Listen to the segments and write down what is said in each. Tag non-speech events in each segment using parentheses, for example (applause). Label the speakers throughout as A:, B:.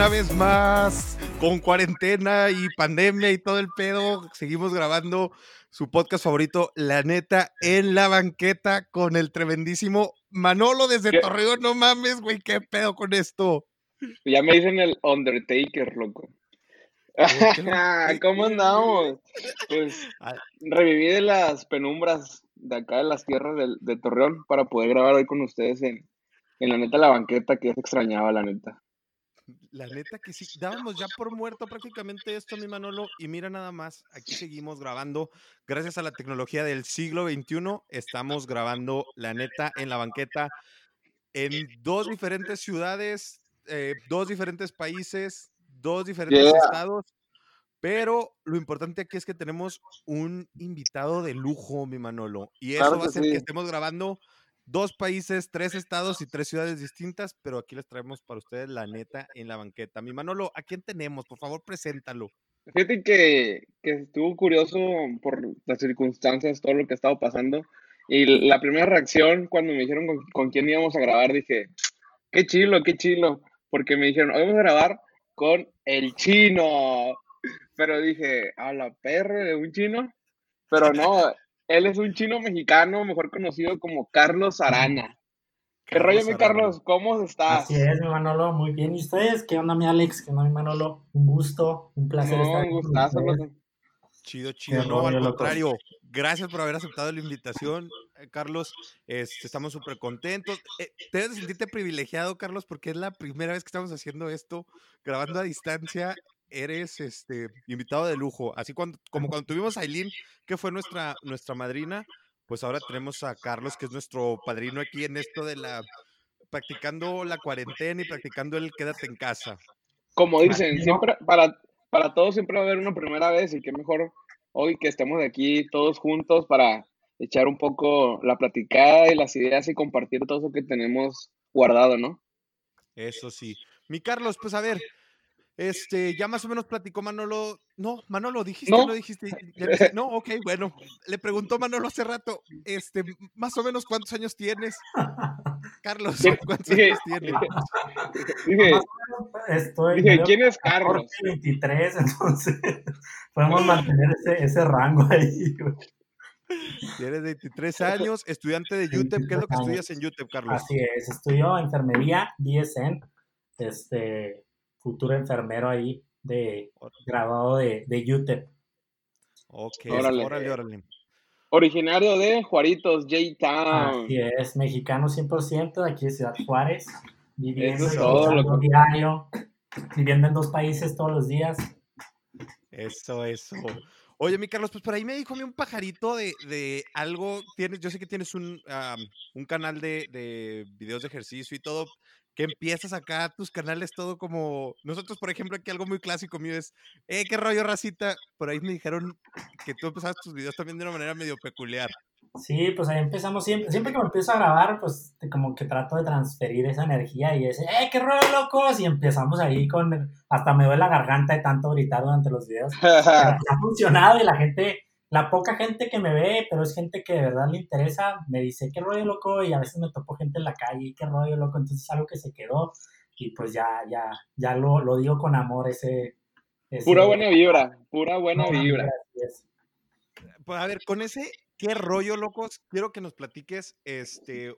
A: una vez más, con cuarentena y pandemia y todo el pedo, seguimos grabando su podcast favorito, La Neta, en la banqueta con el tremendísimo Manolo desde Torreón. No mames, güey, qué pedo con esto.
B: Ya me dicen el Undertaker, loco. (laughs) ¿Cómo andamos? Pues (laughs) reviví de las penumbras de acá de las tierras de, Torreón para poder grabar hoy con ustedes en, en la neta la banqueta que extrañaba, la neta.
A: La neta que sí, dábamos ya por muerto prácticamente esto, mi Manolo, y mira nada más, aquí seguimos grabando, gracias a la tecnología del siglo XXI, estamos grabando la neta en la banqueta en dos diferentes ciudades, eh, dos diferentes países, dos diferentes estados, pero lo importante aquí es que tenemos un invitado de lujo, mi Manolo, y eso va a hacer que estemos grabando dos países, tres estados y tres ciudades distintas, pero aquí les traemos para ustedes la neta en la banqueta. Mi Manolo, ¿a quién tenemos? Por favor, preséntalo.
B: Fíjate que, que estuvo curioso por las circunstancias, todo lo que ha estado pasando. Y la primera reacción cuando me dijeron con, quién íbamos a grabar, dije, qué chilo, qué chilo. Porque me dijeron, hoy vamos a grabar con el chino. Pero dije, a la perra de un chino. Pero no, él es un chino mexicano, mejor conocido como Carlos Arana. ¿Qué rollo, mi Carlos? ¿Cómo estás?
C: Así es, mi Manolo, muy bien. ¿Y ustedes? ¿Qué onda, mi Alex? ¿Qué onda, mi Manolo? Un gusto, un placer estar un gustazo,
A: Chido, chido. No, al contrario. Gracias por haber aceptado la invitación, eh, Carlos. Este, estamos súper contentos. Eh, te debes sentirte privilegiado, Carlos, porque es la primera vez que estamos haciendo esto, grabando a distancia eres este invitado de lujo. Así cuando, como cuando tuvimos a Aileen, que fue nuestra, nuestra madrina, pues ahora tenemos a Carlos, que es nuestro padrino aquí en esto de la practicando la cuarentena y practicando el quédate en casa.
B: Como dicen, siempre para, para todos siempre va a haber una primera vez y qué mejor hoy que estemos aquí todos juntos para echar un poco la platicada y las ideas y compartir todo eso que tenemos guardado, ¿no?
A: Eso sí. Mi Carlos, pues a ver, este, ya más o menos platicó Manolo. No, Manolo, dijiste, no, dijiste. no, ok, bueno. Le preguntó Manolo hace rato, este, más o menos cuántos años tienes. Carlos, (laughs) ¿cuántos años tienes?
B: Dije, Estoy, dije ¿quién es Carlos?
C: 23, (laughs) entonces podemos mantener ese, ese rango ahí.
A: Tienes 23 años, estudiante de UTEP. ¿Qué es lo que estudias en UTEP, Carlos?
C: Así es, estudio enfermería, DSN. Este, futuro enfermero ahí de graduado de, de UTEP.
A: Ok, órale, órale,
B: Originario de Juaritos, J-Town.
C: Así es, mexicano 100%, de aquí de Ciudad Juárez, viviendo, todo diario, viviendo en dos países todos los días.
A: Eso, eso. Oye, mi Carlos, pues por ahí me dijo un pajarito de, de algo. Tienes, yo sé que tienes un, un canal de, de, videos de ejercicio y todo empiezas acá tus canales todo como nosotros por ejemplo aquí algo muy clásico mío es eh qué rollo racita por ahí me dijeron que tú empezabas tus videos también de una manera medio peculiar.
C: Sí pues ahí empezamos siempre siempre que me empiezo a grabar pues como que trato de transferir esa energía y ese eh qué rollo locos y empezamos ahí con hasta me duele la garganta de tanto gritar durante los videos ha funcionado y la gente la poca gente que me ve, pero es gente que de verdad le interesa, me dice, qué rollo loco, y a veces me topo gente en la calle, qué rollo loco, entonces es algo que se quedó, y pues ya, ya, ya lo, lo digo con amor, ese...
B: pura buena vibra, pura buena vibra.
A: Pues a ver, con ese, qué rollo locos, quiero que nos platiques, este,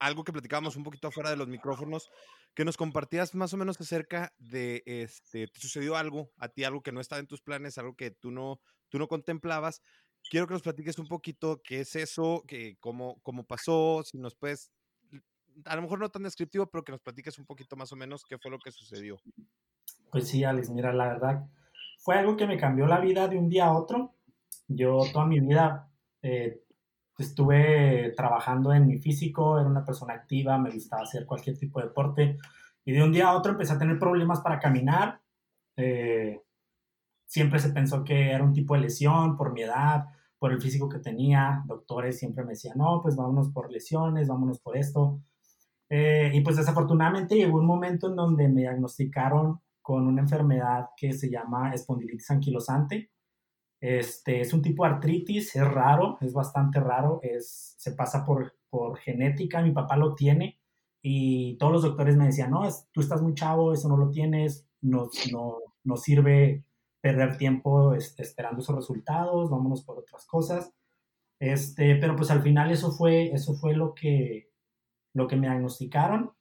A: algo que platicábamos un poquito afuera de los micrófonos, que nos compartías más o menos acerca de, este, te sucedió algo a ti, algo que no estaba en tus planes, algo que tú no, tú no contemplabas. Quiero que nos platiques un poquito qué es eso, que, cómo, cómo pasó, si nos puedes, a lo mejor no tan descriptivo, pero que nos platiques un poquito más o menos qué fue lo que sucedió.
C: Pues sí, Alex, mira, la verdad, fue algo que me cambió la vida de un día a otro. Yo toda mi vida eh, estuve trabajando en mi físico, era una persona activa, me gustaba hacer cualquier tipo de deporte y de un día a otro empecé a tener problemas para caminar. Eh, siempre se pensó que era un tipo de lesión por mi edad, por el físico que tenía. Doctores siempre me decían, no, pues vámonos por lesiones, vámonos por esto. Eh, y pues desafortunadamente llegó un momento en donde me diagnosticaron con una enfermedad que se llama espondilitis anquilosante. Este, es un tipo de artritis, es raro, es bastante raro, es, se pasa por, por genética, mi papá lo tiene y todos los doctores me decían, no, tú estás muy chavo, eso no lo tienes, no, no, sirve perder tiempo este, esperando esos resultados, vámonos por otras cosas. Este, pero pues al final eso fue, eso fue lo que, lo que me diagnosticaron.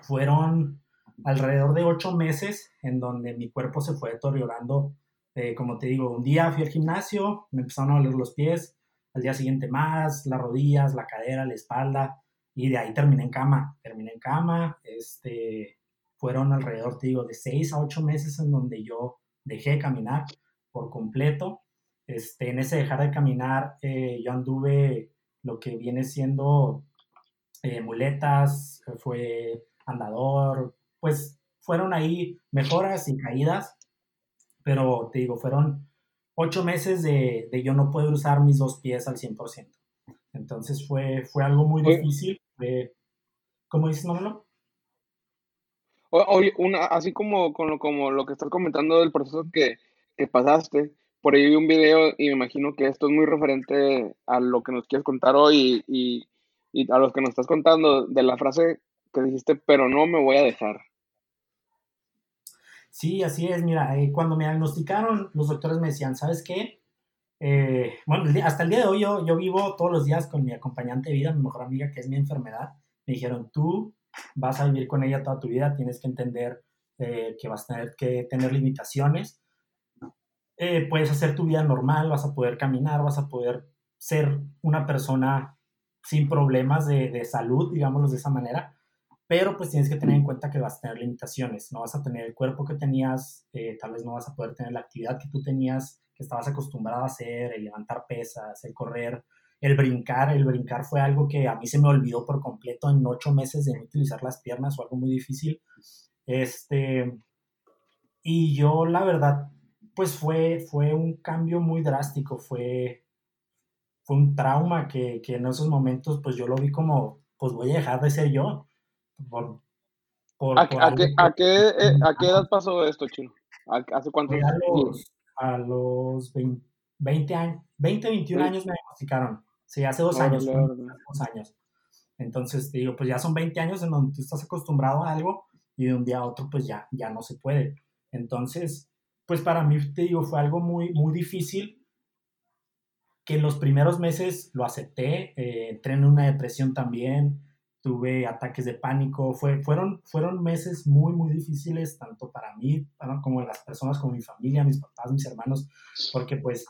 C: Fueron alrededor de ocho meses en donde mi cuerpo se fue deteriorando. Eh, como te digo, un día fui al gimnasio, me empezaron a doler los pies, al día siguiente más, las rodillas, la cadera, la espalda, y de ahí terminé en cama, terminé en cama, este, fueron alrededor, te digo, de seis a ocho meses en donde yo dejé de caminar por completo. Este, en ese dejar de caminar, eh, yo anduve lo que viene siendo eh, muletas, fue andador, pues fueron ahí mejoras y caídas, pero te digo, fueron ocho meses de, de yo no poder usar mis dos pies al 100%. Entonces fue, fue algo muy difícil. ¿Cómo dices, Manolo?
B: Oye, una, así como, con lo, como lo que estás comentando del proceso que, que pasaste, por ahí vi un video y me imagino que esto es muy referente a lo que nos quieres contar hoy y, y, a lo que nos estás contando de la frase que dijiste, pero no me voy a dejar.
C: Sí, así es. Mira, eh, cuando me diagnosticaron, los doctores me decían, ¿sabes qué? Eh, bueno, hasta el día de hoy yo, yo vivo todos los días con mi acompañante de vida, mi mejor amiga, que es mi enfermedad. Me dijeron, tú vas a vivir con ella toda tu vida, tienes que entender eh, que vas a tener que tener limitaciones. Eh, puedes hacer tu vida normal, vas a poder caminar, vas a poder ser una persona sin problemas de, de salud, digámoslo de esa manera, pero pues tienes que tener en cuenta que vas a tener limitaciones, no vas a tener el cuerpo que tenías, tal vez no vas a poder tener la actividad que tú tenías que estabas acostumbrado a hacer, el levantar pesas, el correr, el brincar. El brincar fue algo que a mí se me olvidó por completo en ocho meses de no utilizar las piernas, o algo muy difícil. Este, y yo, la verdad, pues fue, fue un cambio muy drástico, fue, fue un trauma que, que en esos momentos, pues yo lo vi como, pues voy a dejar de ser yo. Por,
B: ¿A, qué, a, qué, eh, ¿A, qué, edad pasó esto, Chino? ¿Hace cuánto
C: tiempo? a los 20, años, 20, 21 años me diagnosticaron. Sí, hace dos años. Dos años. Entonces, te digo, pues ya son 20 años en donde tú estás acostumbrado a algo y de un día a otro, pues ya, ya no se puede. Entonces, pues para mí, te digo, fue algo muy, muy difícil que en los primeros meses lo acepté, eh, entré en una depresión también, tuve ataques de pánico, fue, fueron, fueron meses muy, muy difíciles, tanto para mí como las personas, como mi familia, mis papás, mis hermanos, porque pues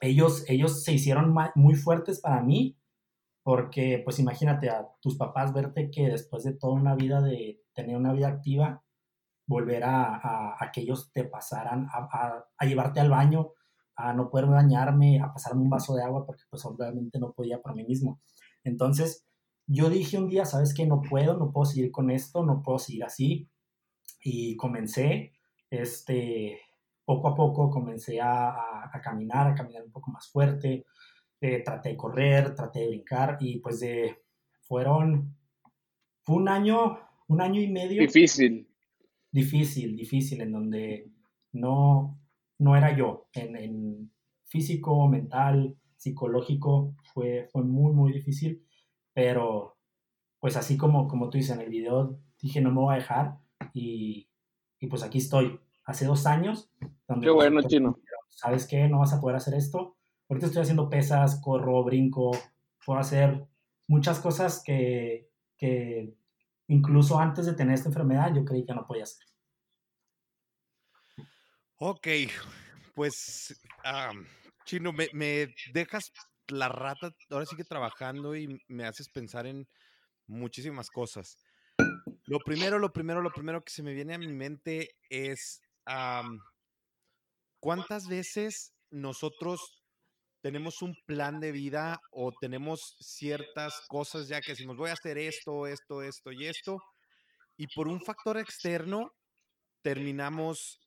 C: ellos, ellos se hicieron muy fuertes para mí, porque pues imagínate a tus papás verte que después de toda una vida de tener una vida activa, volver a, a, que ellos te pasaran a, a, llevarte al baño, a no poder bañarme, a pasarme un vaso de agua, porque pues obviamente no podía por mí mismo. Entonces, yo dije un día, ¿sabes qué? No puedo, no puedo seguir con esto, no puedo seguir así. Y comencé, este, poco a poco comencé a, a, caminar, a caminar un poco más fuerte. Eh, traté de correr, traté de brincar y pues de, fueron, fue un año, un año y medio.
B: Difícil.
C: Difícil, difícil, en donde no, no era yo. En, en físico, mental, psicológico, fue, fue muy, muy difícil pero, pues así como, como tú dices en el video, dije no me voy a dejar y, y pues aquí estoy. Hace dos años.
B: Donde qué bueno, chino.
C: ¿Sabes qué? No vas a poder hacer esto. Ahorita estoy haciendo pesas, corro, brinco, puedo hacer muchas cosas que, que incluso antes de tener esta enfermedad yo creí que no podía hacer.
A: Ok, pues, Chino, me, me, dejas la rata ahora sigue trabajando y me haces pensar en muchísimas cosas. Lo primero, lo primero, lo primero que se me viene a mi mente es cuántas veces nosotros tenemos un plan de vida o tenemos ciertas cosas ya que decimos voy a hacer esto, esto, esto y esto, y por un factor externo terminamos,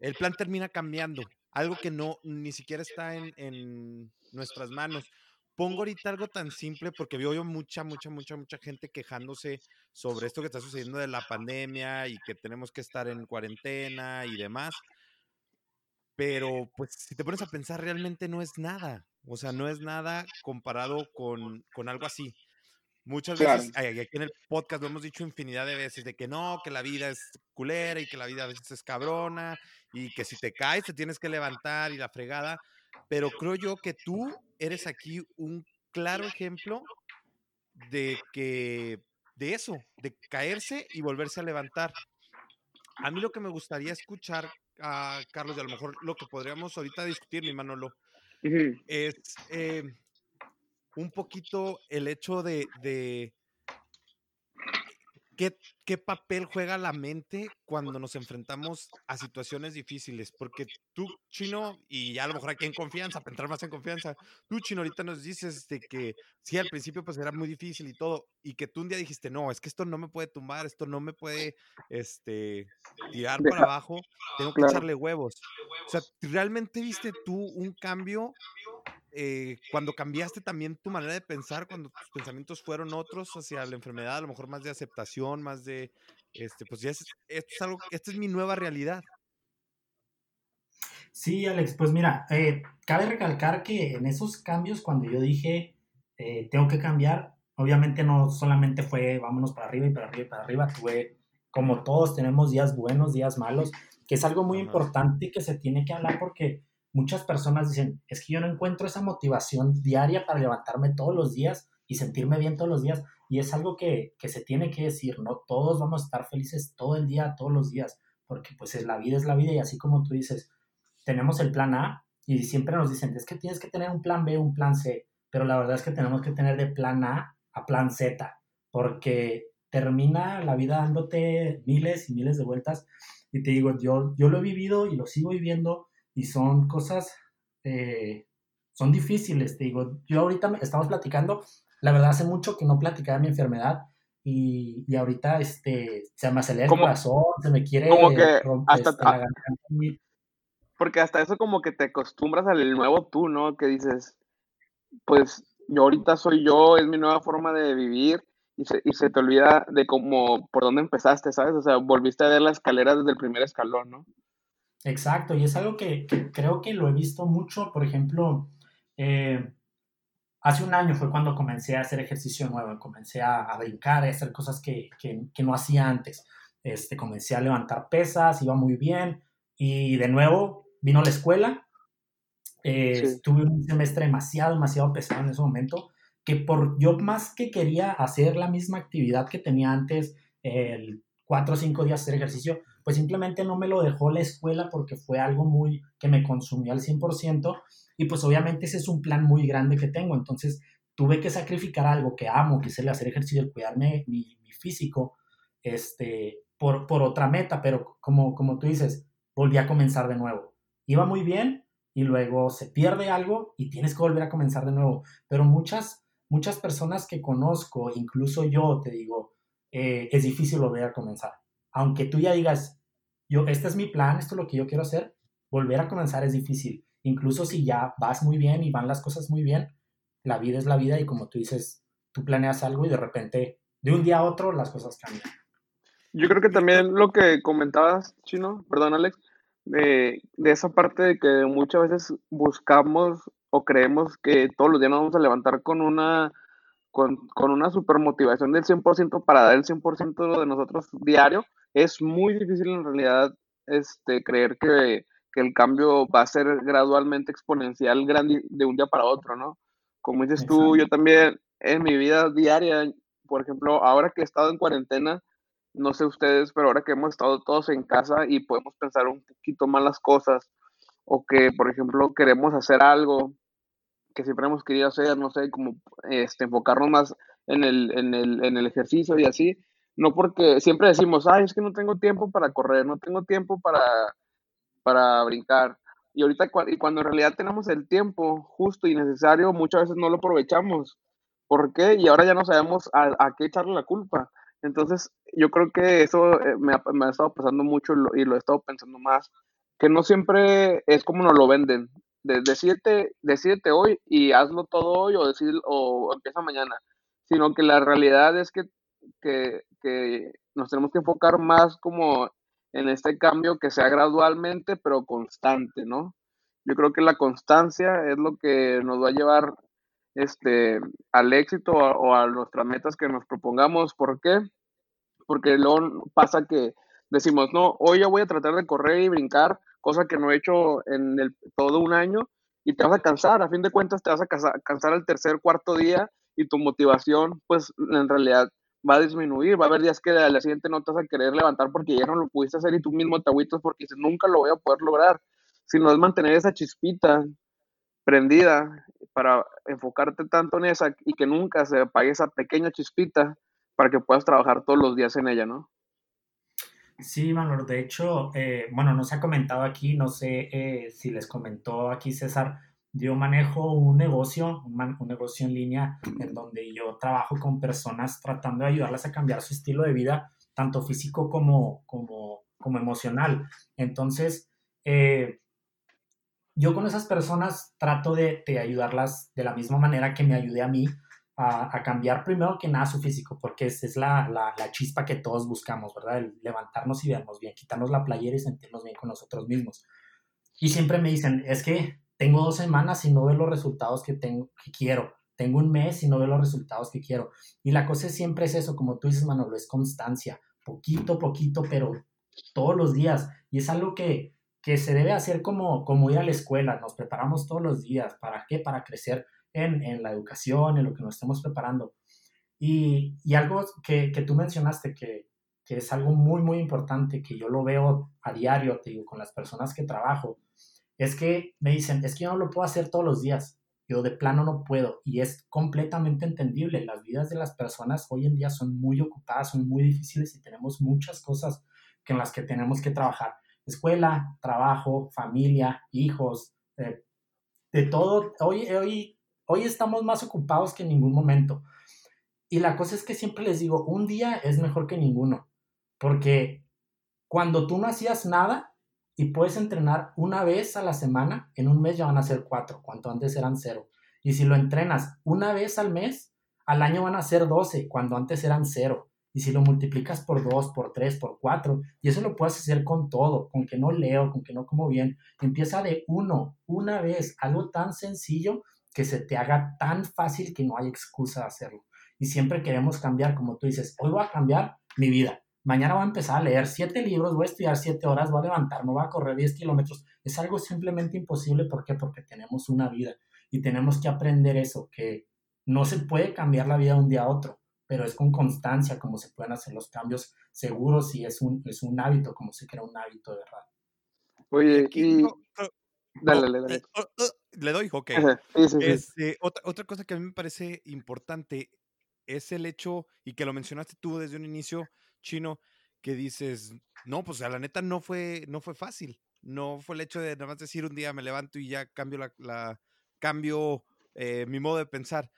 A: el plan termina cambiando, algo que no ni siquiera está en nuestras manos. Pongo ahorita algo tan simple porque veo yo mucha, mucha, mucha, mucha gente quejándose sobre esto que está sucediendo de la pandemia y que tenemos que estar en cuarentena y demás. Pero pues si te pones a pensar, realmente no es nada. O sea, no es nada comparado con, con algo así. Muchas veces, aquí en el podcast lo hemos dicho infinidad de veces, de que no, que la vida es culera y que la vida a veces es cabrona y que si te caes te tienes que levantar y la fregada, pero creo yo que tú eres aquí un claro ejemplo de que, de eso, de caerse y volverse a levantar. A mí lo que me gustaría escuchar, a Carlos, y a lo mejor lo que podríamos ahorita discutir, mi Manolo, es... Eh, un poquito el hecho de, ¿qué, papel juega la mente cuando nos enfrentamos a situaciones difíciles. Porque tú, Chino, y ya a lo mejor aquí en confianza, para entrar más en confianza, tú, Chino, ahorita nos dices de que sí, al principio pues era muy difícil y todo, y que tú un día dijiste, no, es que esto no me puede tumbar, esto no me puede este, tirar para abajo, tengo que echarle huevos. O sea, ¿realmente viste tú un cambio eh, cuando cambiaste también tu manera de pensar, cuando tus pensamientos fueron otros hacia la enfermedad, a lo mejor más de aceptación, más de, este, pues ya es, esto es algo, esta es mi nueva realidad.
C: Sí, Alex, pues mira, eh, cabe recalcar que en esos cambios, cuando yo dije, eh, tengo que cambiar, obviamente no solamente fue vámonos para arriba y para arriba y para arriba, tuve, como todos tenemos días buenos, días malos, que es algo muy importante que se tiene que hablar porque muchas personas dicen, es que yo no encuentro esa motivación diaria para levantarme todos los días y sentirme bien todos los días. Y es algo que, se tiene que decir, no todos vamos a estar felices todo el día, todos los días, porque pues es, la vida es la vida y así como tú dices, tenemos el plan A y siempre nos dicen, es que tienes que tener un plan B, un plan C, pero la verdad es que tenemos que tener de plan A a plan Z, porque termina la vida dándote miles y miles de vueltas. Y te digo, yo, yo lo he vivido y lo sigo viviendo y son cosas, eh, son difíciles, te digo, yo ahorita estamos platicando, la verdad hace mucho que no platicaba mi enfermedad y, y ahorita este, se me acelera el corazón, se me quiere
B: como que hasta, este, porque hasta eso como que te acostumbras al nuevo tú, ¿no? Que dices, pues yo ahorita soy yo, es mi nueva forma de vivir y se, y se te olvida de cómo, por dónde empezaste, ¿sabes? O sea, volviste a ver la escalera desde el primer escalón, ¿no?
C: Exacto, y es algo que, creo que lo he visto mucho, por ejemplo, eh, hace un año fue cuando comencé a hacer ejercicio nuevo, comencé a, brincar, a hacer cosas que, no hacía antes. Este, comencé a levantar pesas, iba muy bien, y de nuevo vino la escuela. Eh, tuve un semestre demasiado, demasiado pesado en ese momento, que por yo más que quería hacer la misma actividad que tenía antes, el cuatro o cinco días hacer ejercicio, pues simplemente no me lo dejó la escuela porque fue algo muy que me consumió al 100% y pues obviamente ese es un plan muy grande que tengo, entonces tuve que sacrificar algo que amo, que es el hacer ejercicio, el cuidarme mi, físico, este, por, por otra meta, pero como, como tú dices, volví a comenzar de nuevo. Iba muy bien y luego se pierde algo y tienes que volver a comenzar de nuevo, pero muchas, muchas personas que conozco, incluso yo te digo, eh, es difícil volver a comenzar aunque tú ya digas, yo, este es mi plan, esto es lo que yo quiero hacer, volver a comenzar es difícil. Incluso si ya vas muy bien y van las cosas muy bien, la vida es la vida y como tú dices, tú planeas algo y de repente, de un día a otro, las cosas cambian.
B: Yo creo que también lo que comentabas, Chino, perdón Alex, de, de esa parte de que muchas veces buscamos o creemos que todos los días nos vamos a levantar con una con, con una super motivación del 100% para dar el 100% de nosotros diario, es muy difícil en realidad este, creer que, el cambio va a ser gradualmente exponencial grande de un día para otro, ¿no? Como dices tú, yo también en mi vida diaria, por ejemplo, ahora que he estado en cuarentena, no sé ustedes, pero ahora que hemos estado todos en casa y podemos pensar un poquito más las cosas, o que, por ejemplo, queremos hacer algo que siempre hemos querido hacer, no sé, como este, enfocarnos más en el, en, el, en el ejercicio y así, no porque siempre decimos, ay, es que no tengo tiempo para correr, no tengo tiempo para, para brincar. Y ahorita, y cuando en realidad tenemos el tiempo justo y necesario, muchas veces no lo aprovechamos. ¿Por qué? Y ahora ya no sabemos a, qué echarle la culpa. Entonces, yo creo que eso eh, me ha, me ha estado pasando mucho y lo, he estado pensando más, que no siempre es como nos lo venden. De, decídete, hoy y hazlo todo hoy o, decir, o empieza mañana, sino que la realidad es que que, nos tenemos que enfocar más como en este cambio que sea gradualmente, pero constante, ¿no? Yo creo que la constancia es lo que nos va a llevar este, al éxito o a nuestras metas que nos propongamos. ¿Por qué? Porque luego pasa que decimos, no, hoy ya voy a tratar de correr y brincar, cosa que no he hecho en el, todo un año, y te vas a cansar, a fin de cuentas te vas a cansar al tercer, cuarto día y tu motivación, pues en realidad va a disminuir, va a haber días que al siguiente no te vas a querer levantar porque ya no lo pudiste hacer y tú mismo te agüitas porque nunca lo voy a poder lograr, sino es mantener esa chispita prendida para enfocarte tanto en esa y que nunca se apague esa pequeña chispita para que puedas trabajar todos los días en ella, ¿no?
C: Sí, Manor, de hecho, eh, bueno, no se ha comentado aquí, no sé eh, si les comentó aquí César, yo manejo un negocio, un, negocio en línea en donde yo trabajo con personas tratando de ayudarlas a cambiar su estilo de vida, tanto físico como, como, como emocional. Entonces, eh, yo con esas personas trato de, de, ayudarlas de la misma manera que me ayude a mí a, cambiar primero que nada su físico, porque esa es la, la, la, chispa que todos buscamos, ¿verdad? El levantarnos y vernos bien, quitarnos la playera y sentirnos bien con nosotros mismos. Y siempre me dicen, es que tengo dos semanas y no veo los resultados que, tengo, que quiero. Tengo un mes y no veo los resultados que quiero. Y la cosa siempre es eso, como tú dices, Manolo, es constancia. Poquito, poquito, pero todos los días. Y es algo que, que se debe hacer como, como ir a la escuela. Nos preparamos todos los días. ¿Para qué? Para crecer en, en la educación, en lo que nos estemos preparando. Y, y algo que, que, tú mencionaste, que, que es algo muy, muy importante, que yo lo veo a diario, te digo, con las personas que trabajo, es que me dicen, es que yo no lo puedo hacer todos los días, yo de plano no puedo y es completamente entendible. Las vidas de las personas hoy en día son muy ocupadas, son muy difíciles y tenemos muchas cosas en las que tenemos que trabajar. Escuela, trabajo, familia, hijos, eh, de todo. Hoy, hoy, hoy estamos más ocupados que en ningún momento. Y la cosa es que siempre les digo, un día es mejor que ninguno, porque cuando tú no hacías nada, y puedes entrenar una vez a la semana, en un mes ya van a ser cuatro, cuando antes eran cero. Y si lo entrenas una vez al mes, al año van a ser 12, cuando antes eran cero. Y si lo multiplicas por dos, por tres, por cuatro, y eso lo puedes hacer con todo, con que no leo, con que no como bien, empieza de uno, una vez, algo tan sencillo que se te haga tan fácil que no hay excusa de hacerlo. Y siempre queremos cambiar, como tú dices, hoy voy a cambiar mi vida mañana voy a empezar a leer siete libros, voy a estudiar siete horas, voy a levantarme, voy a correr 10 kilómetros. Es algo simplemente imposible. ¿Por qué? Porque tenemos una vida y tenemos que aprender eso, que no se puede cambiar la vida de un día a otro, pero es con constancia como se pueden hacer los cambios seguros y es un, es un hábito, como se crea un hábito de verdad.
B: Oye, y... Dale, dale, dale.
A: Eh, oh, le doy, ok. Este, otra, otra cosa que a mí me parece importante es el hecho, y que lo mencionaste tú desde un inicio, chino que dices, no, pues a la neta no fue, no fue fácil. No fue el hecho de nada más decir un día me levanto y ya cambio la, cambio eh, mi modo de pensar.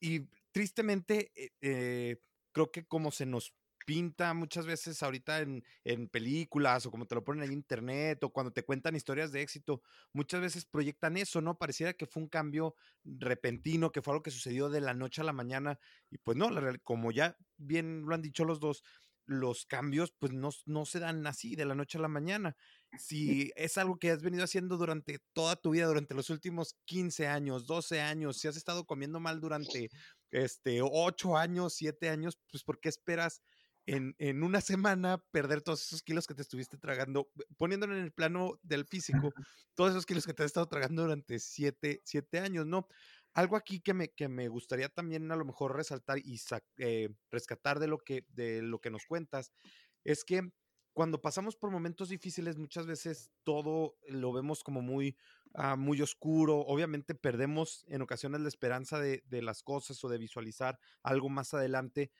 A: Y tristemente, eh, eh, creo que como se nos pinta muchas veces ahorita en, en, películas o como te lo ponen en internet o cuando te cuentan historias de éxito, muchas veces proyectan eso, ¿no? Pareciera que fue un cambio repentino, que fue algo que sucedió de la noche a la mañana y pues no, como ya bien lo han dicho los dos, los cambios pues no, no se dan así de la noche a la mañana. Si es algo que has venido haciendo durante toda tu vida, durante los últimos 15 años, 12 años, si has estado comiendo mal durante este 8 años, 7 años, pues ¿por qué esperas en, en, una semana perder todos esos kilos que te estuviste tragando, poniéndolo en el plano del físico, todos esos kilos que te has estado tragando durante 7 siete, años, ¿no? algo aquí que me, que me gustaría también a lo mejor resaltar y eh, rescatar de lo, que, de lo que nos cuentas es que cuando pasamos por momentos difíciles muchas veces todo lo vemos como muy, ah, muy oscuro, obviamente perdemos en ocasiones la esperanza de, de las cosas o de visualizar algo más adelante.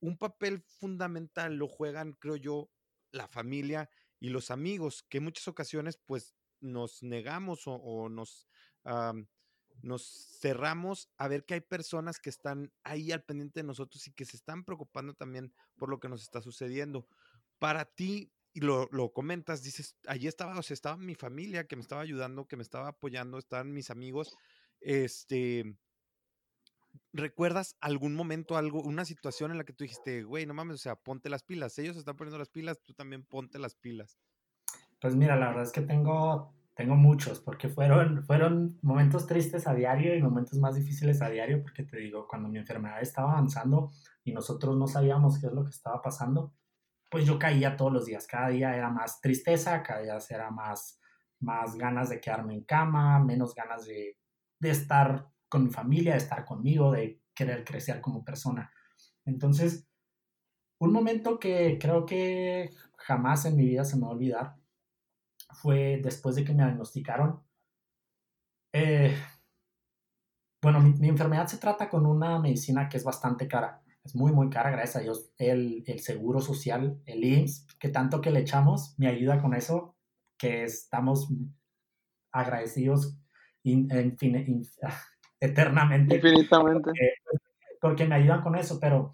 A: Un papel fundamental lo juegan, creo yo, la familia y los amigos, que muchas ocasiones pues nos negamos o, nos nos cerramos a ver que hay personas que están ahí al pendiente de nosotros y que se están preocupando también por lo que nos está sucediendo. Para ti, y lo, lo comentas, dices, allí estaba, o sea, estaba mi familia que me estaba ayudando, que me estaba apoyando, estaban mis amigos. Este, ¿recuerdas algún momento, algo, una situación en la que tú dijiste, güey, no mames, o sea, ponte las pilas, ellos están poniendo las pilas, tú también ponte las pilas?
C: Pues mira, la verdad es que tengo tengo muchos, porque fueron, fueron momentos tristes a diario y momentos más difíciles a diario, porque te digo, cuando mi enfermedad estaba avanzando y nosotros no sabíamos qué es lo que estaba pasando, pues yo caía todos los días, cada día era más tristeza, cada día era más, más ganas de quedarme en cama, menos ganas de, de estar con mi familia, de estar conmigo, de querer crecer como persona. Entonces, un momento que creo que jamás en mi vida se me va a olvidar fue después de que me diagnosticaron. Eh, bueno, mi, enfermedad se trata con una medicina que es bastante cara. Es muy, muy cara, gracias a Dios. El, el seguro social, el IMSS, que tanto que le echamos, me ayuda con eso, que estamos agradecidos eternamente.
B: Infinitamente.
C: porque me ayudan con eso, pero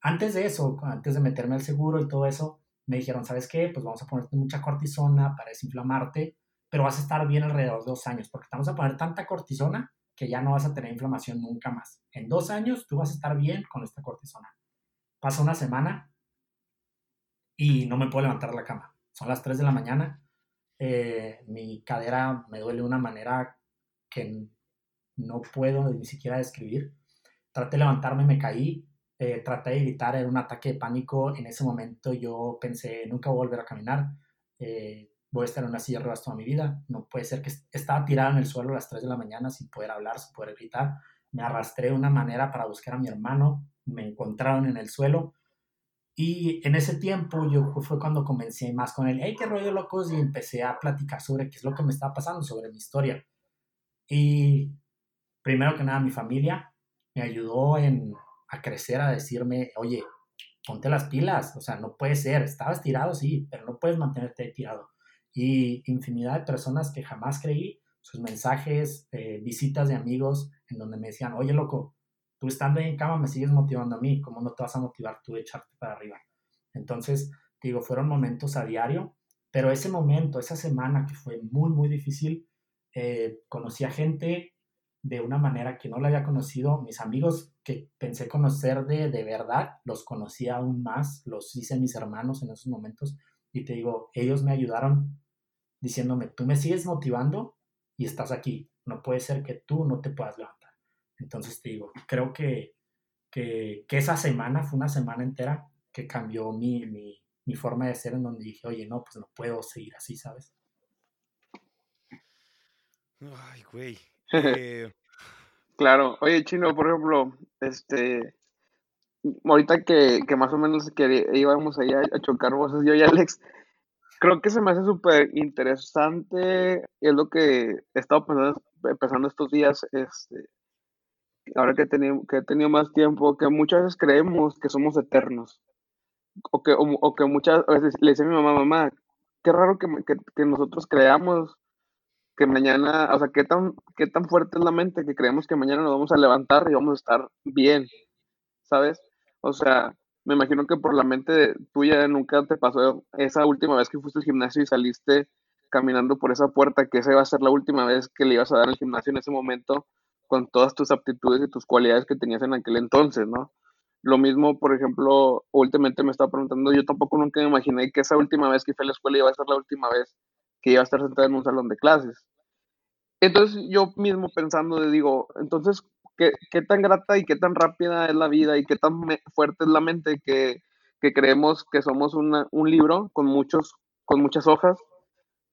C: antes de eso, antes de meterme al seguro y todo eso, me dijeron, ¿sabes qué? Pues vamos a ponerte mucha cortisona para desinflamarte, pero vas a estar bien alrededor de dos años, porque te vamos a poner tanta cortisona que ya no vas a tener inflamación nunca más. En dos años tú vas a estar bien con esta cortisona. Pasa una semana y no me puedo levantar de la cama. Son las 3 de la mañana. Eh, mi cadera me duele de una manera que no puedo ni siquiera describir. Traté de levantarme, me caí, eh, traté de gritar, era un ataque de pánico. En ese momento yo pensé, nunca voy a volver a caminar, eh, voy a estar en una silla de ruedas toda mi vida. No puede ser que estaba tirado en el suelo a las 3 de la mañana sin poder hablar, sin poder gritar. Me arrastré de una manera para buscar a mi hermano, me encontraron en el suelo. Y en ese tiempo yo fue cuando comencé más con el, hey, qué rollo locos, y empecé a platicar sobre qué es lo que me estaba pasando, sobre mi historia. Y primero que nada, mi familia me ayudó en a crecer a decirme, oye, ponte las pilas, o sea, no puede ser, estabas tirado, sí, pero no puedes mantenerte tirado. Y infinidad de personas que jamás creí, sus mensajes, eh, visitas de amigos, en donde me decían, oye, loco, tú estando ahí en cama me sigues motivando a mí, ¿cómo no te vas a motivar tú de echarte para arriba? Entonces, digo, fueron momentos a diario, pero ese momento, esa semana que fue muy, muy difícil, eh, conocí a gente de una manera que no la había conocido. Mis amigos que pensé conocer de, de verdad, los conocí aún más, los hice mis hermanos en esos momentos. Y te digo, ellos me ayudaron diciéndome, tú me sigues motivando y estás aquí. No puede ser que tú no te puedas levantar. Entonces te digo, creo que, que, que esa semana fue una semana entera que cambió mi, mi, mi forma de ser en donde dije, oye, no, pues no puedo seguir así, ¿sabes?
A: Ay, güey.
B: Eh, (laughs) claro. Oye, Chino, por ejemplo, este, ahorita que, que más o menos que íbamos a chocar voces, yo y Alex, creo que se me hace súper interesante, es lo que he estado pensando, estos días, este, ahora que he, tenido, que he tenido más tiempo, que muchas veces creemos que somos eternos, o que, o, que muchas veces le dice a mi mamá, mamá, qué raro que, que, que nosotros creamos que mañana, o sea, qué tan, qué tan fuerte es la mente que creemos que mañana nos vamos a levantar y vamos a estar bien, ¿sabes? O sea, me imagino que por la mente tuya nunca te pasó esa última vez que fuiste al gimnasio y saliste caminando por esa puerta, que esa iba a ser la última vez que le ibas a dar al gimnasio en ese momento, con todas tus aptitudes y tus cualidades que tenías en aquel entonces, ¿no? Lo mismo, por ejemplo, últimamente me estaba preguntando, yo tampoco nunca me imaginé que esa última vez que fui a la escuela iba a ser la última vez que iba a estar sentado en un salón de clases. Entonces yo mismo pensando, digo, entonces, ¿qué, ¿qué, tan grata y qué tan rápida es la vida y qué tan fuerte es la mente que, que creemos que somos una, un libro con, muchos, con muchas hojas,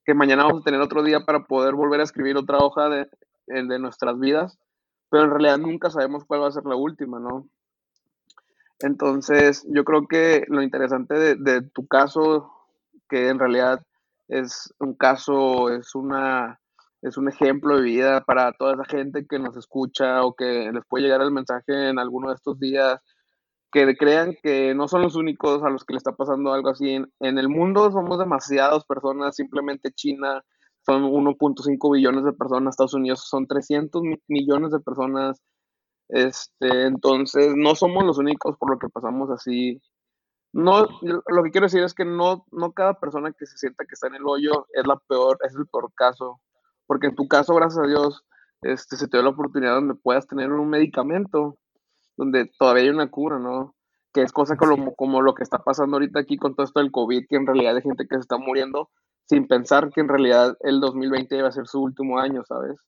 B: que mañana vamos a tener otro día para poder volver a escribir otra hoja de, de nuestras vidas, pero en realidad nunca sabemos cuál va a ser la última, ¿no? Entonces, yo creo que lo interesante de, de tu caso, que en realidad es un caso, es una es un ejemplo de vida para toda esa gente que nos escucha o que les puede llegar el mensaje en alguno de estos días, que crean que no son los únicos a los que le está pasando algo así. En, el mundo somos demasiadas personas, simplemente China son 1.5 billones de personas, Estados Unidos son 300 millones de personas. Este, entonces, no somos los únicos por lo que pasamos así no, lo que quiero decir es que no, no cada persona que se sienta que está en el hoyo es la peor, es el peor caso. Porque en tu caso, gracias a Dios, este, se te dio la oportunidad donde puedas tener un medicamento, donde todavía hay una cura, ¿no? Que es cosa como, como lo que está pasando ahorita aquí con todo esto del COVID, que en realidad hay gente que se está muriendo sin pensar que en realidad el 2020 iba a ser su último año, ¿sabes?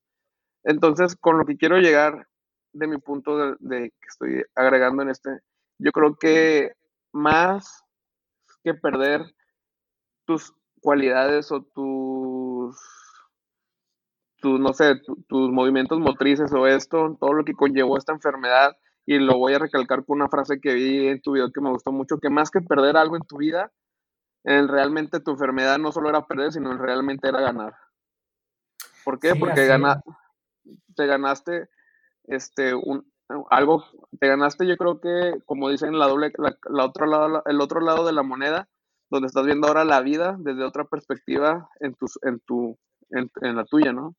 B: Entonces, con lo que quiero llegar de mi punto de, de que estoy agregando en este, yo creo que más que perder tus cualidades o tus, tus no sé, tus movimientos motrices o esto, todo lo que conllevó esta enfermedad, y lo voy a recalcar con una frase que vi en tu video que me gustó mucho, que más que perder algo en tu vida, en realmente tu enfermedad no solo era perder, sino realmente era ganar. ¿Por qué? Porque te ganaste este, un, algo, te ganaste yo creo que, como dicen, la doble, la, otro lado, el otro lado de la moneda, donde estás viendo ahora la vida desde otra perspectiva en, tus, en, tu, en, la tuya, ¿no?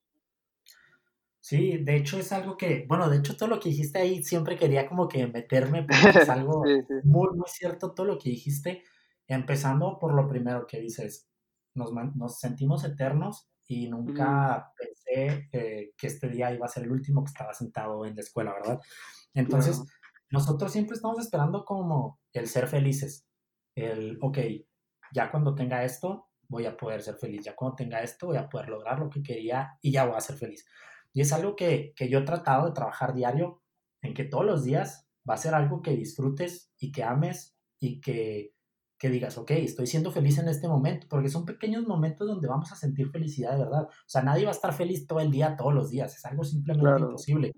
C: Sí, de hecho es algo que, bueno, de hecho todo lo que dijiste ahí siempre quería como que meterme (laughs) porque es algo muy, muy cierto todo lo que dijiste, empezando por lo primero que dices, nos, nos sentimos eternos y nunca pensé que este día iba a ser el último que estaba sentado en la escuela, ¿verdad? Entonces, nosotros siempre estamos esperando como el ser felices, el, ok, ya cuando tenga esto, voy a poder ser feliz, ya cuando tenga esto, voy a poder lograr lo que quería y ya voy a ser feliz. Y es algo que, que yo he tratado de trabajar diario, en que todos los días va a ser algo que disfrutes y que ames y que que digas, ok, estoy siendo feliz en este momento, porque son pequeños momentos donde vamos a sentir felicidad de verdad. O sea, nadie va a estar feliz todo el día, todos los días, es algo simplemente imposible.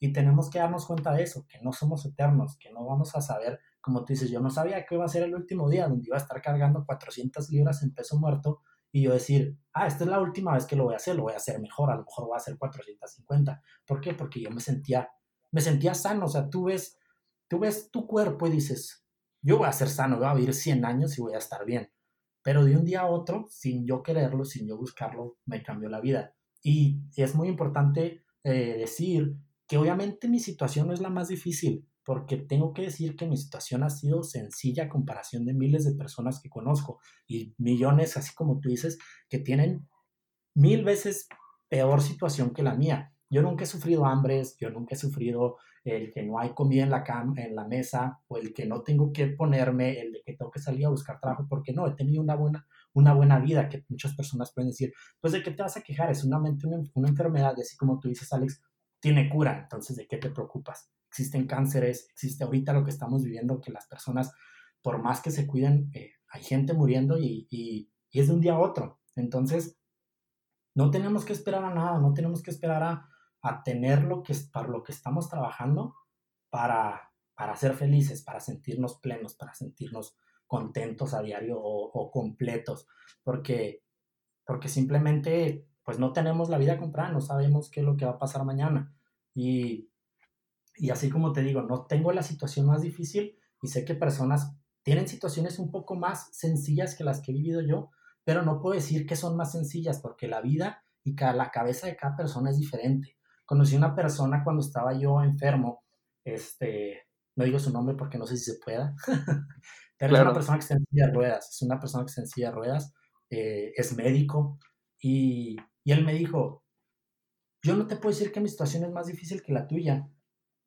C: Y tenemos que darnos cuenta de eso, que no somos eternos, que no vamos a saber, como tú dices, yo no sabía que iba a ser el último día donde iba a estar cargando 400 libras en peso muerto y yo decir, ah, esta es la última vez que lo voy a hacer, lo voy a hacer mejor, a lo mejor voy a hacer 450. ¿Por qué? Porque yo me sentía, me sentía sano, o sea, tú ves, tú ves tu cuerpo y dices, yo voy a ser sano, voy a vivir 100 años y voy a estar bien. Pero de un día a otro, sin yo quererlo, sin yo buscarlo, me cambió la vida. Y es muy importante eh, decir que obviamente mi situación no es la más difícil, porque tengo que decir que mi situación ha sido sencilla a comparación de miles de personas que conozco y millones, así como tú dices, que tienen mil veces peor situación que la mía. Yo nunca he sufrido hambres, yo nunca he sufrido el que no hay comida en la, en la mesa o el que no tengo que ponerme, el de que tengo que salir a buscar trabajo, porque no, he tenido una buena, una buena vida, que muchas personas pueden decir, pues de qué te vas a quejar, es una, una, una enfermedad, así como tú dices, Alex, tiene cura, entonces de qué te preocupas. Existen cánceres, existe ahorita lo que estamos viviendo, que las personas, por más que se cuiden, eh, hay gente muriendo y, y, y es de un día a otro. Entonces, no tenemos que esperar a nada, no tenemos que esperar a, a tener lo que para lo que estamos trabajando para, para ser felices, para sentirnos plenos, para sentirnos contentos a diario o, completos, porque, porque simplemente pues no tenemos la vida comprada, no sabemos qué es lo que va a pasar mañana. Y, y así como te digo, no tengo la situación más difícil y sé que personas tienen situaciones un poco más sencillas que las que he vivido yo, pero no puedo decir que son más sencillas porque la vida y cada, la cabeza de cada persona es diferente. Conocí a una persona cuando estaba yo enfermo, este, no digo su nombre porque no sé si se pueda, (laughs) pero es una persona que está en silla de ruedas, es una persona que está en silla de ruedas, eh, es médico, y, y él me dijo, yo no te puedo decir que mi situación es más difícil que la tuya,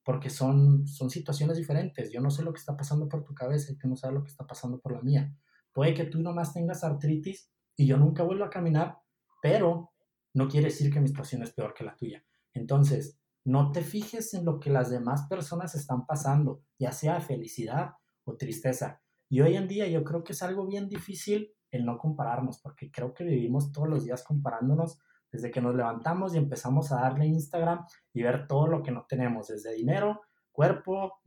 C: porque son, son situaciones diferentes. Yo no sé lo que está pasando por tu cabeza y tú no sabes lo que está pasando por la mía. Puede que tú nomás tengas artritis y yo nunca vuelva a caminar, pero no quiere decir que mi situación es peor que la tuya. Entonces, no te fijes en lo que las demás personas están pasando, ya sea felicidad o tristeza. Y hoy en día yo creo que es algo bien difícil el no compararnos, porque creo que vivimos todos los días comparándonos desde que nos levantamos y empezamos a darle Instagram y ver todo lo que no tenemos, desde dinero, cuerpo,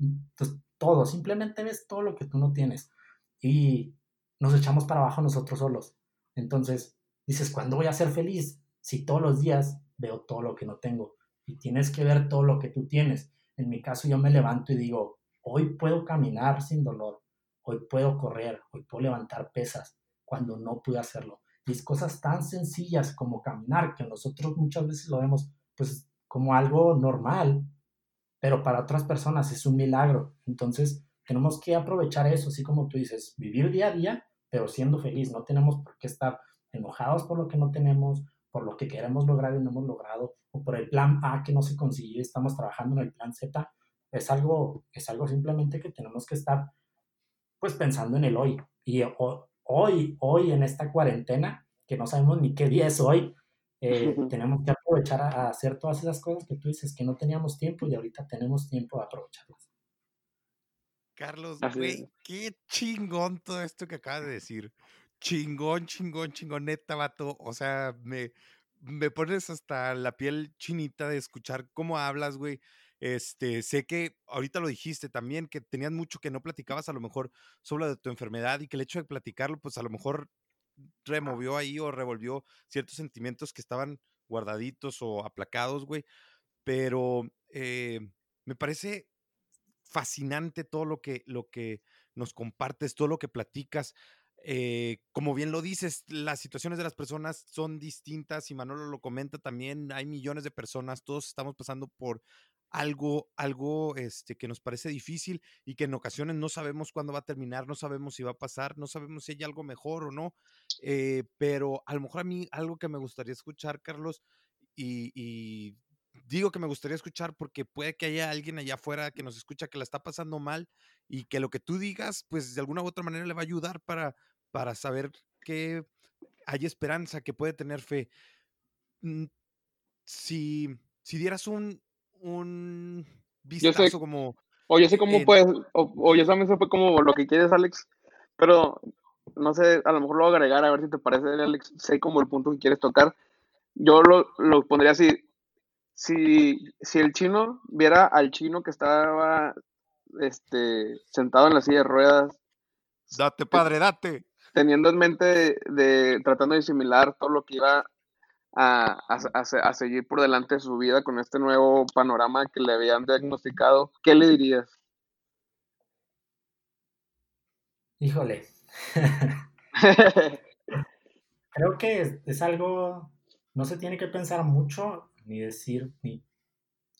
C: todo. Simplemente ves todo lo que tú no tienes y nos echamos para abajo nosotros solos. Entonces, dices, ¿cuándo voy a ser feliz? Si todos los días veo todo lo que no tengo y tienes que ver todo lo que tú tienes. En mi caso yo me levanto y digo, hoy puedo caminar sin dolor, hoy puedo correr, hoy puedo levantar pesas cuando no pude hacerlo. Y es cosas tan sencillas como caminar, que nosotros muchas veces lo vemos pues como algo normal, pero para otras personas es un milagro. Entonces tenemos que aprovechar eso, así como tú dices, vivir día a día, pero siendo feliz. No tenemos por qué estar enojados por lo que no tenemos, por lo que queremos lograr y no hemos logrado, o por el plan A que no se consiguió y estamos trabajando en el plan Z, es algo, es algo simplemente que tenemos que estar pues pensando en el hoy. Y hoy, hoy en esta cuarentena, que no sabemos ni qué día es hoy, eh, tenemos que aprovechar a, hacer todas esas cosas que tú dices que no teníamos tiempo y ahorita tenemos tiempo de aprovecharlas.
A: Carlos, güey, qué chingón todo esto que acabas de decir. Chingón, chingón, chingón, neta, vato. O sea, me, me pones hasta la piel chinita de escuchar cómo hablas, güey. Este, sé que ahorita lo dijiste también, que tenías mucho que no platicabas a lo mejor sobre de tu enfermedad y que el hecho de platicarlo, pues a lo mejor removió ahí o revolvió ciertos sentimientos que estaban guardaditos o aplacados, güey. Pero eh, me parece fascinante todo lo que, lo que nos compartes, todo lo que platicas. Eh, como bien lo dices, las situaciones de las personas son distintas y Manolo lo comenta también, hay millones de personas, todos estamos pasando por algo, algo este, que nos parece difícil y que en ocasiones no sabemos cuándo va a terminar, no sabemos si va a pasar, no sabemos si hay algo mejor o no, eh, pero a lo mejor a mí algo que me gustaría escuchar, Carlos, y, y digo que me gustaría escuchar porque puede que haya alguien allá afuera que nos escucha que la está pasando mal y que lo que tú digas, pues de alguna u otra manera le va a ayudar para, para saber que hay esperanza, que puede tener fe. Mm, si, si dieras un, un vistazo como...
B: O yo sé cómo puedes, o, o, yo también sé como lo que quieres, Alex, pero no sé, a lo mejor lo voy a agregar a ver si te parece, Alex, sé como el punto que quieres tocar. Yo lo, lo pondría así, si, si el chino viera al chino que estaba este, sentado en la silla de ruedas.
A: Date, padre, date
B: teniendo en mente de, tratando de asimilar todo lo que iba a, a, seguir por delante de su vida con este nuevo panorama que le habían diagnosticado, ¿qué le dirías?
C: Híjole. (laughs) Creo que es, algo, no se tiene que pensar mucho, ni decir, ni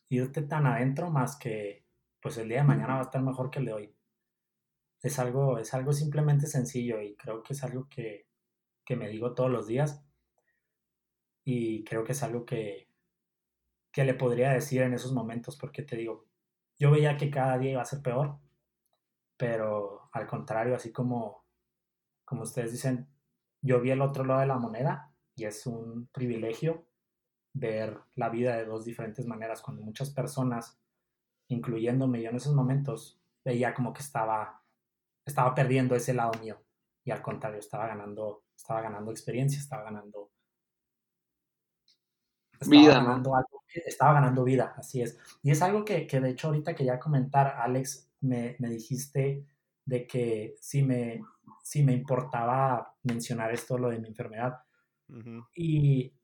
C: irte tan adentro, más que pues el día de mañana va a estar mejor que el de hoy es algo, es algo simplemente sencillo y creo que es algo que, me digo todos los días. Y creo que es algo que, que le podría decir en esos momentos porque te digo, yo veía que cada día iba a ser peor, pero al contrario, así como, como ustedes dicen, yo vi el otro lado de la moneda y es un privilegio ver la vida de dos diferentes maneras, cuando muchas personas, incluyéndome yo en esos momentos, veía como que estaba estaba perdiendo ese lado mío y al contrario, estaba ganando, estaba ganando experiencia, estaba ganando vida, ganando algo, estaba ganando vida, así es. Y es algo que, que de hecho ahorita quería comentar, Alex, me, me dijiste de que sí me, sí me importaba mencionar esto, lo de mi enfermedad. y,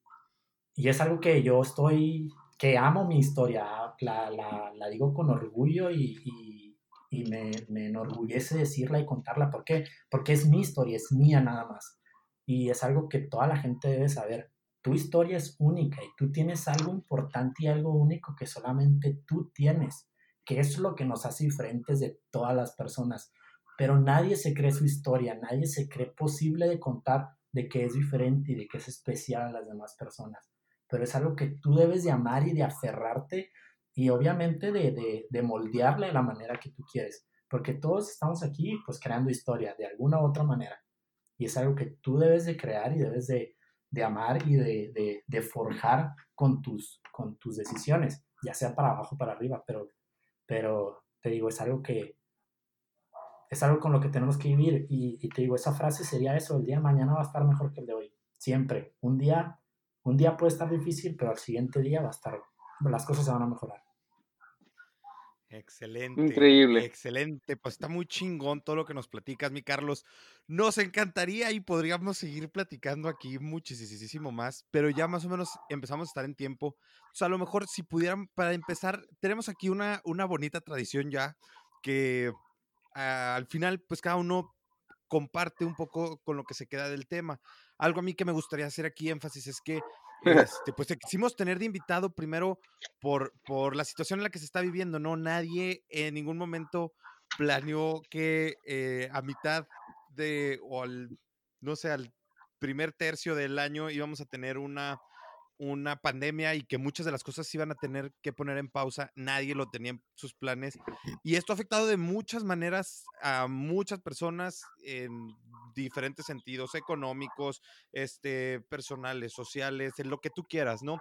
C: y, es algo que yo estoy, que amo mi historia, la, la, la digo con orgullo y, y y me, me, enorgullece decirla y contarla. ¿Por qué? Porque es mi historia, es mía nada más. Y es algo que toda la gente debe saber. Tu historia es única y tú tienes algo importante y algo único que solamente tú tienes, que es lo que nos hace diferentes de todas las personas. Pero nadie se cree su historia, nadie se cree posible de contar de que es diferente y de que es especial a las demás personas. Pero es algo que tú debes de amar y de aferrarte y obviamente de, de, moldearla de la manera que tú quieres, porque todos estamos aquí pues creando historia de alguna u otra manera y es algo que tú debes de crear y debes de, de amar y de, de, forjar con tus, con tus decisiones, ya sea para abajo o para arriba, pero, pero te digo, es algo que es algo con lo que tenemos que vivir y, y, te digo, esa frase sería eso, el día de mañana va a estar mejor que el de hoy, siempre, un día, un día puede estar difícil, pero al siguiente día va a estar las cosas se van a mejorar.
A: Excelente. Increíble. Excelente. Pues está muy chingón todo lo que nos platicas, mi Carlos. Nos encantaría y podríamos seguir platicando aquí muchísimo más, pero ya más o menos empezamos a estar en tiempo. O sea, a lo mejor si pudieran, para empezar, tenemos aquí una, una bonita tradición ya que ah, al final, pues cada uno comparte un poco con lo que se queda del tema. Algo a mí que me gustaría hacer aquí énfasis es que (laughs) este, pues te quisimos tener de invitado primero por, por la situación en la que se está viviendo, ¿no? Nadie en ningún momento planeó que eh, a mitad de, o al, no sé, al primer tercio del año íbamos a tener una, una pandemia y que muchas de las cosas se iban a tener que poner en pausa, nadie lo tenía en sus planes. Y esto ha afectado de muchas maneras a muchas personas en diferentes sentidos, económicos, este, personales, sociales, en lo que tú quieras, ¿no?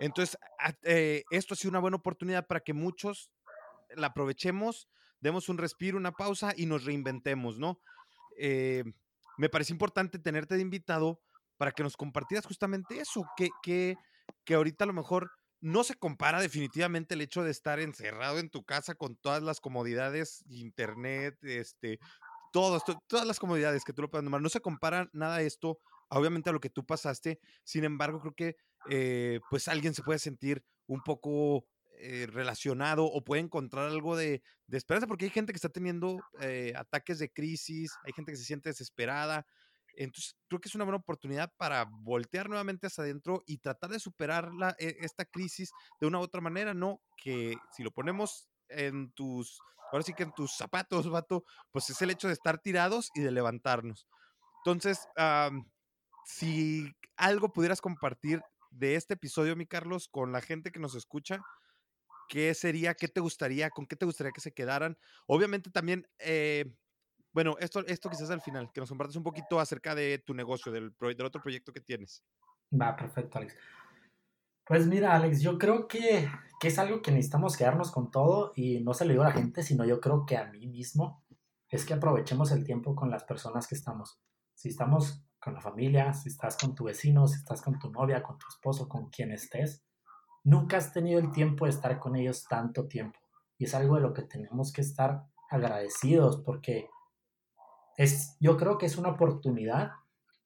A: Entonces, eh, esto ha sido una buena oportunidad para que muchos la aprovechemos, demos un respiro, una pausa y nos reinventemos, ¿no? Eh, me parece importante tenerte de invitado para que nos compartieras justamente eso, que, que, que ahorita a lo mejor no se compara definitivamente el hecho de estar encerrado en tu casa con todas las comodidades, internet, este, todo todas las comodidades que tú lo puedas nombrar. No se compara nada esto, obviamente, a lo que tú pasaste. Sin embargo, creo que eh, pues alguien se puede sentir un poco eh, relacionado o puede encontrar algo de, esperanza, porque hay gente que está teniendo eh, ataques de crisis, hay gente que se siente desesperada. Entonces, creo que es una buena oportunidad para voltear nuevamente hacia adentro y tratar de superar la, e, esta crisis de una u otra manera, ¿no? Que si lo ponemos en tus, ahora sí que en tus zapatos, vato, pues es el hecho de estar tirados y de levantarnos. Entonces, si algo pudieras compartir de este episodio, mi Carlos, con la gente que nos escucha, ¿qué sería, qué te gustaría, con qué te gustaría que se quedaran? Obviamente también, eh, bueno, esto, esto quizás al final, que nos compartas un poquito acerca de tu negocio, del, del otro proyecto que tienes.
C: Va, perfecto, Alex. Pues mira, Alex, yo creo que, que, es algo que necesitamos quedarnos con todo y no se lo digo a la gente, sino yo creo que a mí mismo, es que aprovechemos el tiempo con las personas que estamos. Si estamos con la familia, si estás con tu vecino, si estás con tu novia, con tu esposo, con quien estés, nunca has tenido el tiempo de estar con ellos tanto tiempo. Y es algo de lo que tenemos que estar agradecidos porque es, yo creo que es una oportunidad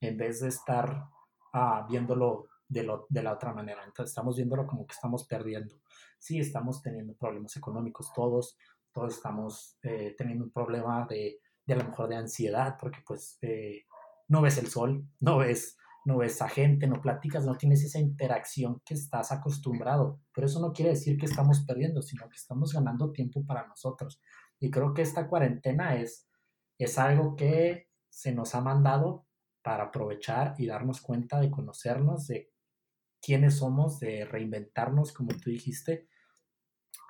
C: en vez de estar ah, viéndolo de, lo, de la otra manera. Entonces estamos viéndolo como que estamos perdiendo. Sí, estamos teniendo problemas económicos todos, todos estamos eh, teniendo un problema de, de a lo mejor de ansiedad porque pues eh, no ves el sol, (laughs) no ves, no ves a gente, no platicas, no tienes esa interacción que estás acostumbrado. Pero eso no quiere decir que estamos perdiendo, sino que estamos ganando tiempo para nosotros. Y creo que esta cuarentena es, es algo que se nos ha mandado para aprovechar y darnos cuenta de conocernos, de quiénes somos, de reinventarnos, como tú dijiste,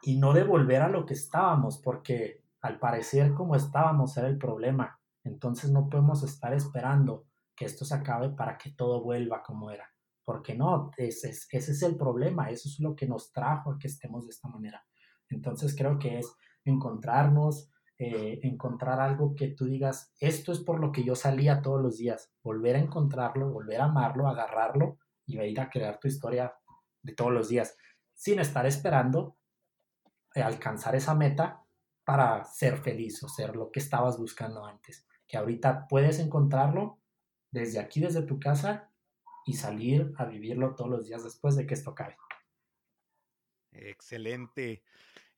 C: y no de volver a lo que estábamos, porque al parecer como estábamos era el problema. Entonces no podemos estar esperando que esto se acabe para que todo vuelva como era. Porque no, ese es, ese es el problema, eso es lo que nos trajo a que estemos de esta manera. Entonces creo que es encontrarnos, eh, encontrar algo que tú digas, esto es por lo que yo salía todos los días, volver a encontrarlo, volver a amarlo, agarrarlo y ir a crear tu historia de todos los días, sin estar esperando eh, alcanzar esa meta para ser feliz o ser lo que estabas buscando antes que ahorita puedes encontrarlo desde aquí, desde tu casa, y salir a vivirlo todos los días después de que esto.
A: Excelente,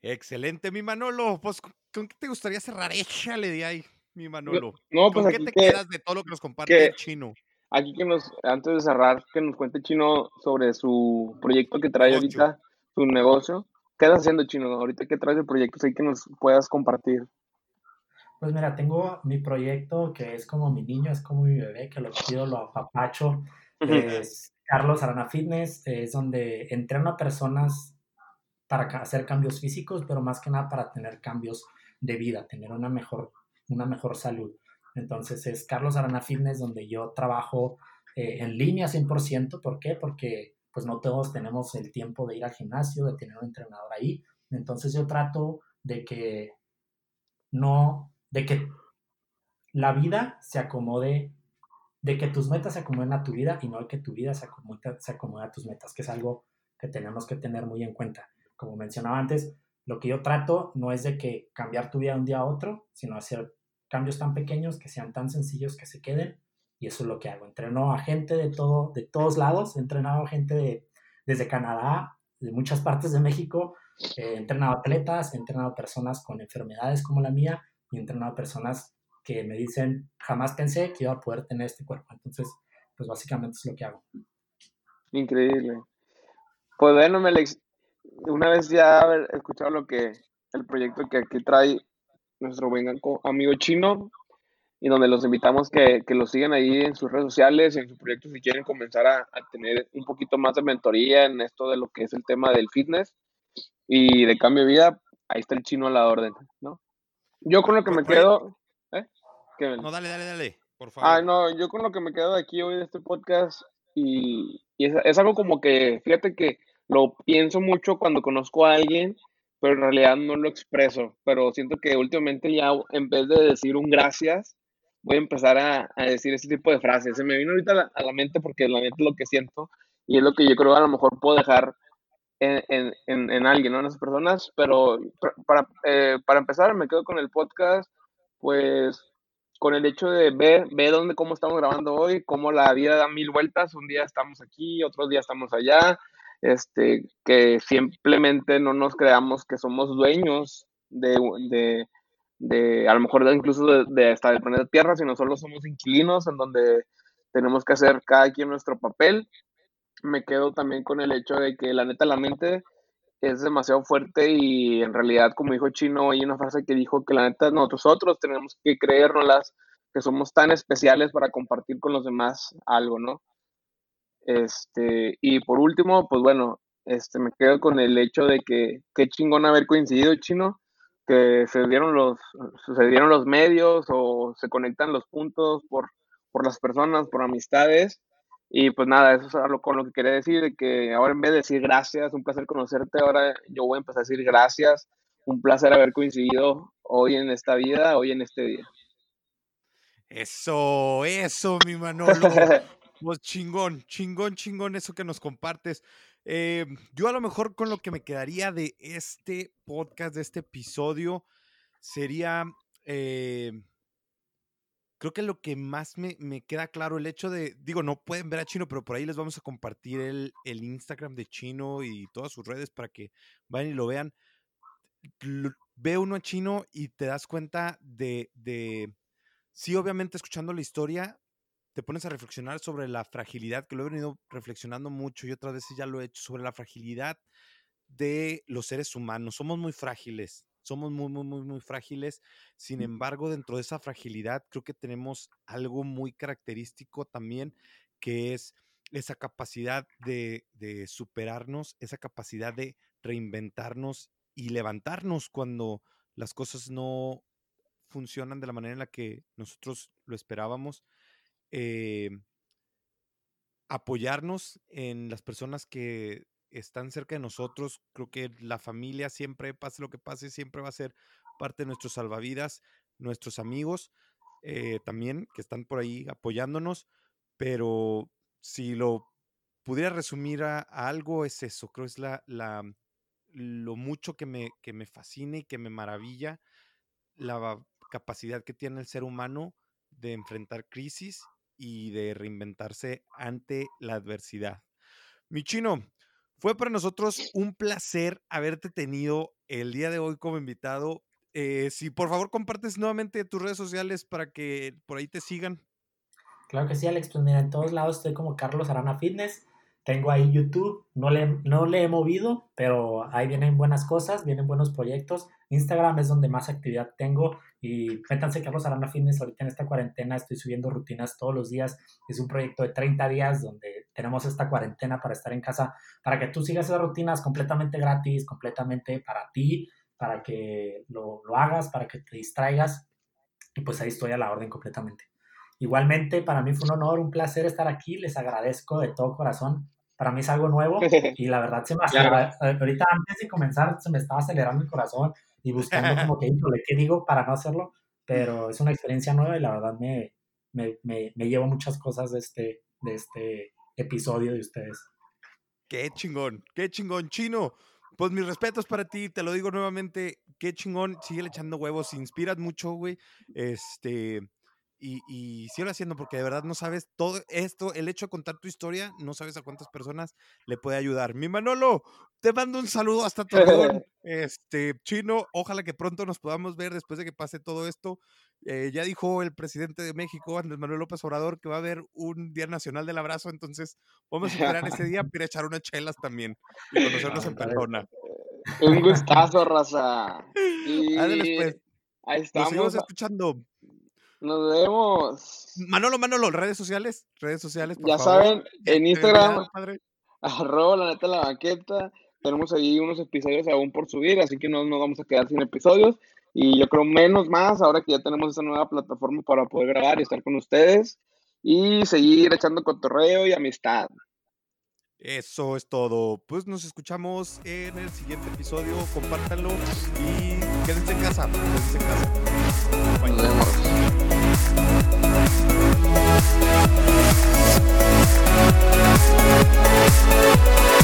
A: excelente, mi Manolo. Pues, ¿con qué te gustaría cerrar? Échale de ahí, mi Manolo. No, pues ¿Con qué te quedas de todo lo que nos comparte el chino?
B: Aquí que nos, antes de cerrar, que nos cuente Chino sobre su proyecto que trae ahorita, su negocio. ¿Qué estás haciendo, Chino? Ahorita que traes el proyecto, sé que nos puedas compartir.
C: Pues mira, tengo mi proyecto que es como mi niño, es como mi bebé, que lo pido, lo apapacho. Es Carlos Arana Fitness, es donde entreno a personas para hacer cambios físicos, pero más que nada para tener cambios de vida, tener una mejor, una mejor salud. Entonces es Carlos Arana Fitness, donde yo trabajo eh, en línea 100%. ¿Por qué? Porque pues no todos tenemos el tiempo de ir al gimnasio, de tener un entrenador ahí. Entonces yo trato de que no de que la vida se acomode, de que tus metas se acomoden a tu vida y no que tu vida se acomode a tus metas, que es algo que tenemos que tener muy en cuenta. Como mencionaba antes, lo que yo trato no es de que cambiar tu vida de un día a otro, sino hacer cambios tan pequeños que sean tan sencillos que se queden. Y eso es lo que hago. Entreno a gente de, todo, de todos lados. He entrenado a gente de, desde Canadá, de muchas partes de México. He entrenado atletas, he entrenado personas con enfermedades como la mía y he entrenado personas que me dicen, jamás pensé que iba a poder tener este cuerpo. Entonces, pues básicamente es lo que hago.
B: Increíble. Pues bueno, Alex, una vez ya haber escuchado lo que, el proyecto que aquí trae nuestro buen amigo chino, y donde los invitamos que, que los sigan ahí en sus redes sociales, en sus proyectos si quieren comenzar a, a, tener un poquito más de mentoría en esto de lo que es el tema del fitness y de cambio de vida, ahí está el chino a la orden, ¿no? Yo con lo que me quedo... ¿eh?
A: No, dale, dale, dale, por
B: favor. Ah, no, yo con lo que me quedo de aquí hoy de este podcast y, y es, es algo como que, fíjate que lo pienso mucho cuando conozco a alguien pero en realidad no lo expreso. Pero siento que últimamente ya en vez de decir un gracias, voy a empezar a, a decir ese tipo de frases. Se me vino ahorita a la, a la, mente porque la mente es lo que siento y es lo que yo creo a lo mejor puedo dejar en, en, en, en alguien, ¿no? En esas personas. Pero para, eh, para empezar, me quedo con el podcast, pues con el hecho de ver, ver dónde, cómo estamos grabando hoy, cómo la vida da mil vueltas, un día estamos aquí, otro día estamos allá, este, que simplemente no nos creamos que somos dueños de, de, de a lo mejor incluso de, de, hasta del planeta Tierra, sino solo somos inquilinos en donde tenemos que hacer cada quien nuestro papel. Me quedo también con el hecho de que la neta la mente es demasiado fuerte y en realidad, como dijo Chino, hay una frase que dijo que la neta nosotros tenemos que creernos que somos tan especiales para compartir con los demás algo, ¿no? Este, y por último, pues bueno, este, me quedo con el hecho de que qué chingón haber coincidido, chino, que se dieron los, sucedieron los medios o se conectan los puntos por, por las personas, por amistades. Y pues nada, eso es algo con lo que quería decir, de que ahora en vez de decir gracias, un placer conocerte, ahora yo voy a empezar a decir gracias, un placer haber coincidido hoy en esta vida, hoy en este día.
A: Eso, eso, mi Manolo. (laughs) Pues chingón, chingón, chingón eso que nos compartes. Eh, yo a lo mejor con lo que me quedaría de este podcast, de este episodio, sería, eh, creo que lo que más me, me, queda claro, el hecho de, digo, no pueden ver a Chino, pero por ahí les vamos a compartir el, el Instagram de Chino y todas sus redes para que vayan y lo vean. Ve uno a Chino y te das cuenta de, de sí, obviamente escuchando la historia, te pones a reflexionar sobre la fragilidad, que lo he venido reflexionando mucho y otras veces ya lo he hecho, sobre la fragilidad de los seres humanos. Somos muy frágiles, somos muy, muy, muy, muy frágiles. Sin embargo, dentro de esa fragilidad, creo que tenemos algo muy característico también, que es esa capacidad de, de superarnos, esa capacidad de reinventarnos y levantarnos cuando las cosas no funcionan de la manera en la que nosotros lo esperábamos eh, apoyarnos en las personas que están cerca de nosotros. Creo que la familia siempre, pase lo que pase, siempre va a ser parte de nuestros salvavidas, nuestros amigos eh, también que están por ahí apoyándonos, pero si lo pudiera resumir a, algo es eso, creo es la, la, lo mucho que me, que me fascina y que me maravilla la capacidad que tiene el ser humano de enfrentar crisis y de reinventarse ante la adversidad. Mi chino, fue para nosotros un placer haberte tenido el día de hoy como invitado. Eh, si por favor compartes nuevamente tus redes sociales para que por ahí te sigan.
C: Claro que sí, Alex. Pues mira, en todos lados estoy como Carlos Arana Fitness. Tengo ahí YouTube, no le, no le he movido, pero ahí vienen buenas cosas, vienen buenos proyectos. Instagram es donde más actividad tengo y métanse Carlos Arana Fitness ahorita en esta cuarentena estoy subiendo rutinas todos los días. Es un proyecto de 30 días donde tenemos esta cuarentena para estar en casa, para que tú sigas esas rutinas completamente gratis, completamente para ti, para que lo, lo hagas, para que te distraigas. Y pues ahí estoy a la orden completamente. Igualmente, para mí fue un honor, un placer estar aquí. Les agradezco de todo corazón para mí es algo nuevo (laughs) y la verdad se me acelera. Ahorita antes de comenzar se me estaba acelerando el corazón y buscando (laughs) como que, ¿qué digo para no hacerlo? Pero es una experiencia nueva y la verdad me, me, me, me llevo muchas cosas de este, de este episodio de ustedes.
A: Qué chingón, qué chingón, chino. Pues mis respetos para ti, te lo digo nuevamente, qué chingón, sigue echando huevos, inspiras mucho, güey. Este, y, y síguelo haciendo porque de verdad no sabes todo esto, el hecho de contar tu historia, no sabes a cuántas personas le puede ayudar. Mi Manolo, te mando un saludo hasta Torreón. (laughs) este, Chino, ojalá que pronto nos podamos ver después de que pase todo esto. Eh, ya dijo el presidente de México, Andrés Manuel López Obrador, que va a haber un Día Nacional del Abrazo, entonces vamos a esperar ese día para echar unas chelas también y conocernos en persona.
B: Un gustazo, raza. (laughs)
A: Y... Pues. Ahí estamos. Nos seguimos escuchando.
B: Nos vemos.
A: Manolo, Manolo, redes sociales, redes sociales, por
B: Ya
A: favor.
B: saben, en Instagram, arroba la neta la banqueta. Tenemos ahí unos episodios aún por subir, así que no nos vamos a quedar sin episodios. Y yo creo menos más ahora que ya tenemos esta nueva plataforma para poder grabar y estar con ustedes. Y seguir echando cotorreo y amistad.
A: Eso es todo. Pues nos escuchamos en el siguiente episodio. Compártanlo y quédense en casa. Quédense en casa. We'll